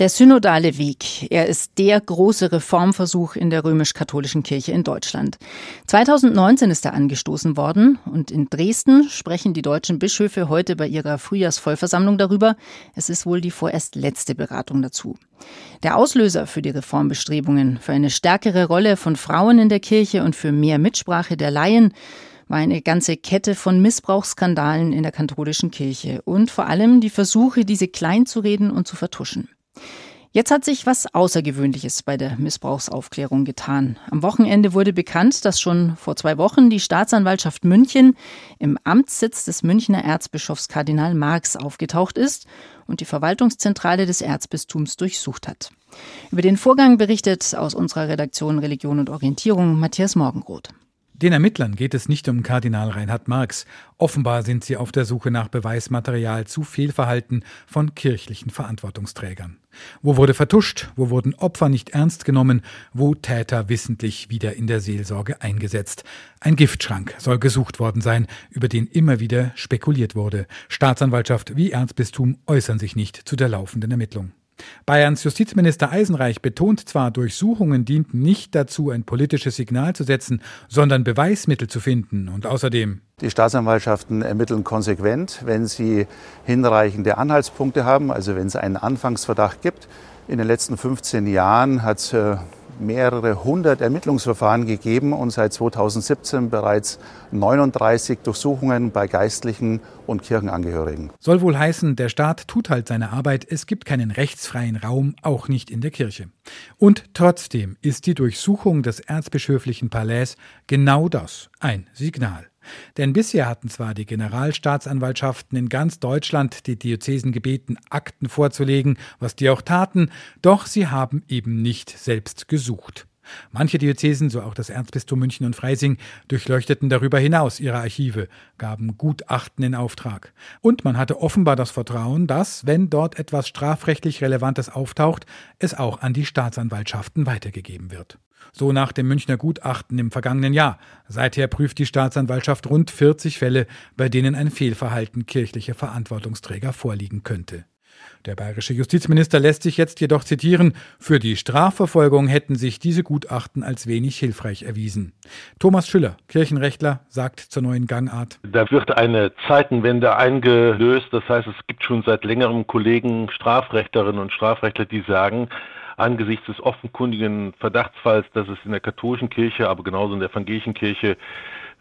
Der synodale Weg, er ist der große Reformversuch in der römisch-katholischen Kirche in Deutschland. 2019 ist er angestoßen worden und in Dresden sprechen die deutschen Bischöfe heute bei ihrer Frühjahrsvollversammlung darüber. Es ist wohl die vorerst letzte Beratung dazu. Der Auslöser für die Reformbestrebungen, für eine stärkere Rolle von Frauen in der Kirche und für mehr Mitsprache der Laien war eine ganze Kette von Missbrauchsskandalen in der katholischen Kirche und vor allem die Versuche, diese klein zu reden und zu vertuschen. Jetzt hat sich was Außergewöhnliches bei der Missbrauchsaufklärung getan. Am Wochenende wurde bekannt, dass schon vor zwei Wochen die Staatsanwaltschaft München im Amtssitz des Münchner Erzbischofs Kardinal Marx aufgetaucht ist und die Verwaltungszentrale des Erzbistums durchsucht hat. Über den Vorgang berichtet aus unserer Redaktion Religion und Orientierung Matthias Morgenroth. Den Ermittlern geht es nicht um Kardinal Reinhard Marx. Offenbar sind sie auf der Suche nach Beweismaterial zu Fehlverhalten von kirchlichen Verantwortungsträgern. Wo wurde vertuscht? Wo wurden Opfer nicht ernst genommen? Wo Täter wissentlich wieder in der Seelsorge eingesetzt? Ein Giftschrank soll gesucht worden sein, über den immer wieder spekuliert wurde. Staatsanwaltschaft wie Erzbistum äußern sich nicht zu der laufenden Ermittlung. Bayerns Justizminister Eisenreich betont zwar, Durchsuchungen dienten nicht dazu, ein politisches Signal zu setzen, sondern Beweismittel zu finden und außerdem die Staatsanwaltschaften ermitteln konsequent, wenn sie hinreichende Anhaltspunkte haben, also wenn es einen Anfangsverdacht gibt. In den letzten 15 Jahren hat es äh, mehrere hundert Ermittlungsverfahren gegeben und seit 2017 bereits 39 Durchsuchungen bei Geistlichen und Kirchenangehörigen. Soll wohl heißen, der Staat tut halt seine Arbeit, es gibt keinen rechtsfreien Raum, auch nicht in der Kirche. Und trotzdem ist die Durchsuchung des erzbischöflichen Palais genau das, ein Signal. Denn bisher hatten zwar die Generalstaatsanwaltschaften in ganz Deutschland die Diözesen gebeten, Akten vorzulegen, was die auch taten, doch sie haben eben nicht selbst gesucht. Manche Diözesen, so auch das Erzbistum München und Freising, durchleuchteten darüber hinaus ihre Archive, gaben Gutachten in Auftrag. Und man hatte offenbar das Vertrauen, dass, wenn dort etwas strafrechtlich Relevantes auftaucht, es auch an die Staatsanwaltschaften weitergegeben wird. So nach dem Münchner Gutachten im vergangenen Jahr. Seither prüft die Staatsanwaltschaft rund 40 Fälle, bei denen ein Fehlverhalten kirchlicher Verantwortungsträger vorliegen könnte. Der bayerische Justizminister lässt sich jetzt jedoch zitieren, für die Strafverfolgung hätten sich diese Gutachten als wenig hilfreich erwiesen. Thomas Schüller, Kirchenrechtler, sagt zur neuen Gangart. Da wird eine Zeitenwende eingelöst. Das heißt, es gibt schon seit längerem Kollegen, Strafrechterinnen und Strafrechtler, die sagen, angesichts des offenkundigen Verdachtsfalls, dass es in der katholischen Kirche, aber genauso in der evangelischen Kirche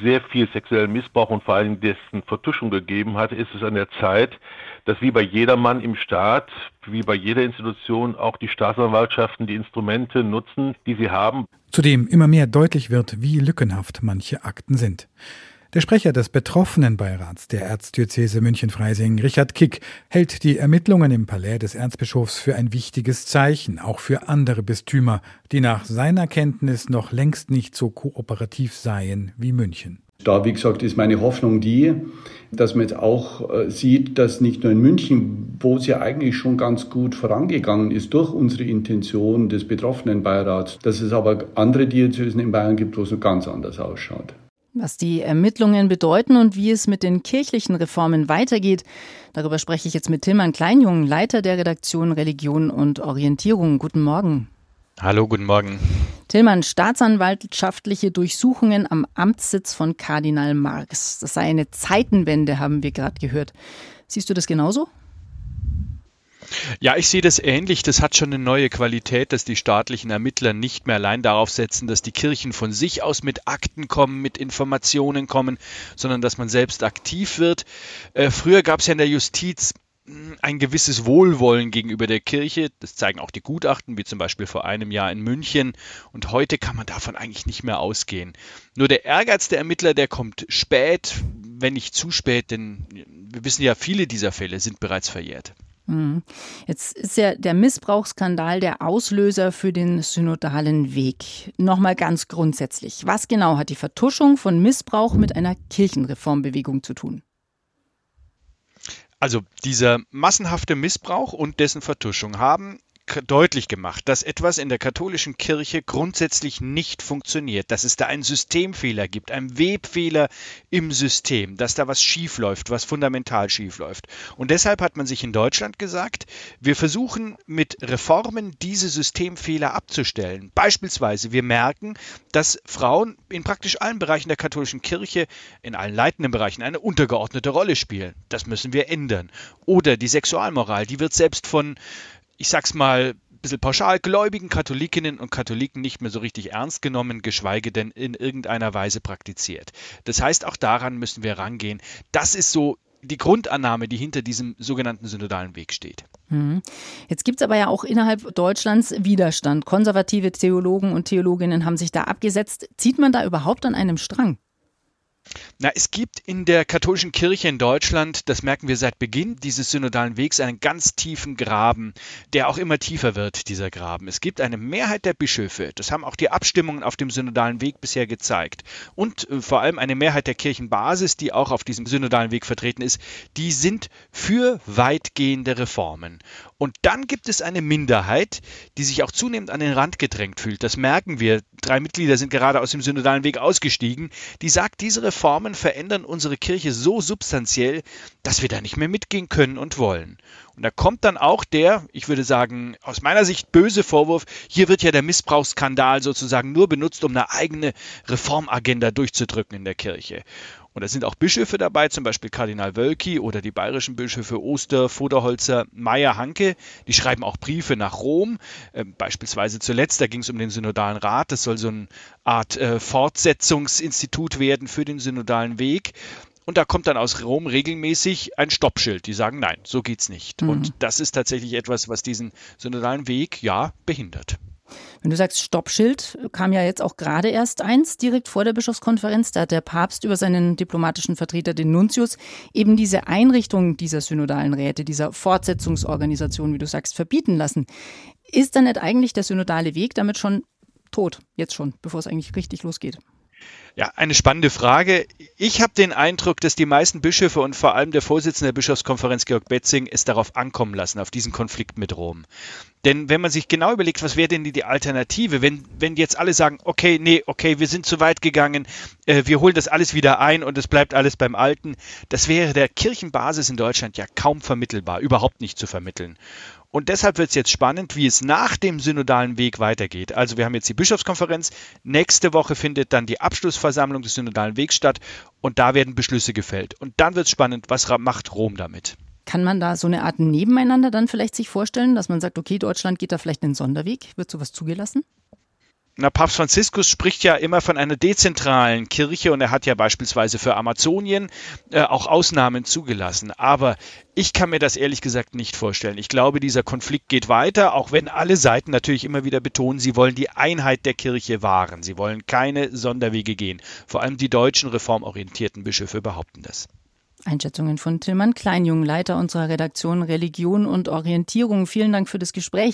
sehr viel sexuellen Missbrauch und vor allem dessen Vertuschung gegeben hat, ist es an der Zeit, dass wie bei jedermann im Staat, wie bei jeder Institution auch die Staatsanwaltschaften die Instrumente nutzen, die sie haben. Zudem immer mehr deutlich wird, wie lückenhaft manche Akten sind. Der Sprecher des Betroffenenbeirats der Erzdiözese München-Freising, Richard Kick, hält die Ermittlungen im Palais des Erzbischofs für ein wichtiges Zeichen, auch für andere Bistümer, die nach seiner Kenntnis noch längst nicht so kooperativ seien wie München. Da, wie gesagt, ist meine Hoffnung die, dass man jetzt auch äh, sieht, dass nicht nur in München, wo es ja eigentlich schon ganz gut vorangegangen ist durch unsere Intention des Betroffenenbeirats, dass es aber andere Diözesen in Bayern gibt, wo es ganz anders ausschaut. Was die Ermittlungen bedeuten und wie es mit den kirchlichen Reformen weitergeht, darüber spreche ich jetzt mit Tilman Kleinjung, Leiter der Redaktion Religion und Orientierung. Guten Morgen. Hallo, guten Morgen. Tillmann, staatsanwaltschaftliche Durchsuchungen am Amtssitz von Kardinal Marx. Das sei eine Zeitenwende, haben wir gerade gehört. Siehst du das genauso? Ja, ich sehe das ähnlich. Das hat schon eine neue Qualität, dass die staatlichen Ermittler nicht mehr allein darauf setzen, dass die Kirchen von sich aus mit Akten kommen, mit Informationen kommen, sondern dass man selbst aktiv wird. Äh, früher gab es ja in der Justiz hm, ein gewisses Wohlwollen gegenüber der Kirche. Das zeigen auch die Gutachten, wie zum Beispiel vor einem Jahr in München. Und heute kann man davon eigentlich nicht mehr ausgehen. Nur der Ehrgeiz der Ermittler, der kommt spät, wenn nicht zu spät, denn wir wissen ja, viele dieser Fälle sind bereits verjährt. Mhm. Jetzt ist ja der Missbrauchsskandal der Auslöser für den synodalen Weg. Nochmal ganz grundsätzlich. Was genau hat die Vertuschung von Missbrauch mit einer Kirchenreformbewegung zu tun? Also dieser massenhafte Missbrauch und dessen Vertuschung haben deutlich gemacht, dass etwas in der katholischen Kirche grundsätzlich nicht funktioniert, dass es da einen Systemfehler gibt, einen Webfehler im System, dass da was schiefläuft, was fundamental schiefläuft. Und deshalb hat man sich in Deutschland gesagt, wir versuchen mit Reformen diese Systemfehler abzustellen. Beispielsweise, wir merken, dass Frauen in praktisch allen Bereichen der katholischen Kirche, in allen leitenden Bereichen, eine untergeordnete Rolle spielen. Das müssen wir ändern. Oder die Sexualmoral, die wird selbst von ich sag's mal, ein bisschen pauschal, gläubigen Katholikinnen und Katholiken nicht mehr so richtig ernst genommen, geschweige denn in irgendeiner Weise praktiziert. Das heißt, auch daran müssen wir rangehen. Das ist so die Grundannahme, die hinter diesem sogenannten synodalen Weg steht. Mhm. Jetzt gibt es aber ja auch innerhalb Deutschlands Widerstand. Konservative Theologen und Theologinnen haben sich da abgesetzt. Zieht man da überhaupt an einem Strang? Na, es gibt in der katholischen Kirche in Deutschland, das merken wir seit Beginn dieses synodalen Wegs, einen ganz tiefen Graben, der auch immer tiefer wird, dieser Graben. Es gibt eine Mehrheit der Bischöfe, das haben auch die Abstimmungen auf dem synodalen Weg bisher gezeigt, und äh, vor allem eine Mehrheit der Kirchenbasis, die auch auf diesem synodalen Weg vertreten ist, die sind für weitgehende Reformen. Und dann gibt es eine Minderheit, die sich auch zunehmend an den Rand gedrängt fühlt. Das merken wir. Drei Mitglieder sind gerade aus dem synodalen Weg ausgestiegen. Die sagt, diese Reformen verändern unsere Kirche so substanziell, dass wir da nicht mehr mitgehen können und wollen. Und da kommt dann auch der, ich würde sagen, aus meiner Sicht böse Vorwurf, hier wird ja der Missbrauchsskandal sozusagen nur benutzt, um eine eigene Reformagenda durchzudrücken in der Kirche. Und da sind auch Bischöfe dabei, zum Beispiel Kardinal Wölki oder die bayerischen Bischöfe Oster, Voderholzer, Meyer, Hanke. Die schreiben auch Briefe nach Rom. Äh, beispielsweise zuletzt, da ging es um den Synodalen Rat. Das soll so eine Art äh, Fortsetzungsinstitut werden für den Synodalen Weg. Und da kommt dann aus Rom regelmäßig ein Stoppschild. Die sagen, nein, so geht's nicht. Mhm. Und das ist tatsächlich etwas, was diesen synodalen Weg ja behindert. Wenn du sagst Stoppschild, kam ja jetzt auch gerade erst eins direkt vor der Bischofskonferenz. Da hat der Papst über seinen diplomatischen Vertreter, den Nuntius, eben diese Einrichtung dieser synodalen Räte, dieser Fortsetzungsorganisation, wie du sagst, verbieten lassen. Ist dann nicht eigentlich der synodale Weg damit schon tot, jetzt schon, bevor es eigentlich richtig losgeht? Ja, eine spannende Frage. Ich habe den Eindruck, dass die meisten Bischöfe und vor allem der Vorsitzende der Bischofskonferenz, Georg Betzing, es darauf ankommen lassen, auf diesen Konflikt mit Rom. Denn wenn man sich genau überlegt, was wäre denn die Alternative, wenn, wenn jetzt alle sagen, okay, nee, okay, wir sind zu weit gegangen, äh, wir holen das alles wieder ein und es bleibt alles beim Alten, das wäre der Kirchenbasis in Deutschland ja kaum vermittelbar, überhaupt nicht zu vermitteln. Und deshalb wird es jetzt spannend, wie es nach dem synodalen Weg weitergeht. Also wir haben jetzt die Bischofskonferenz. Nächste Woche findet dann die Abschlussversammlung des synodalen Wegs statt und da werden Beschlüsse gefällt. Und dann wird es spannend, was macht Rom damit? Kann man da so eine Art Nebeneinander dann vielleicht sich vorstellen, dass man sagt, okay, Deutschland geht da vielleicht einen Sonderweg? Wird sowas zugelassen? Na, Papst Franziskus spricht ja immer von einer dezentralen Kirche und er hat ja beispielsweise für Amazonien äh, auch Ausnahmen zugelassen. Aber ich kann mir das ehrlich gesagt nicht vorstellen. Ich glaube, dieser Konflikt geht weiter, auch wenn alle Seiten natürlich immer wieder betonen, sie wollen die Einheit der Kirche wahren. Sie wollen keine Sonderwege gehen. Vor allem die deutschen reformorientierten Bischöfe behaupten das. Einschätzungen von Tillmann Kleinjung, Leiter unserer Redaktion Religion und Orientierung. Vielen Dank für das Gespräch.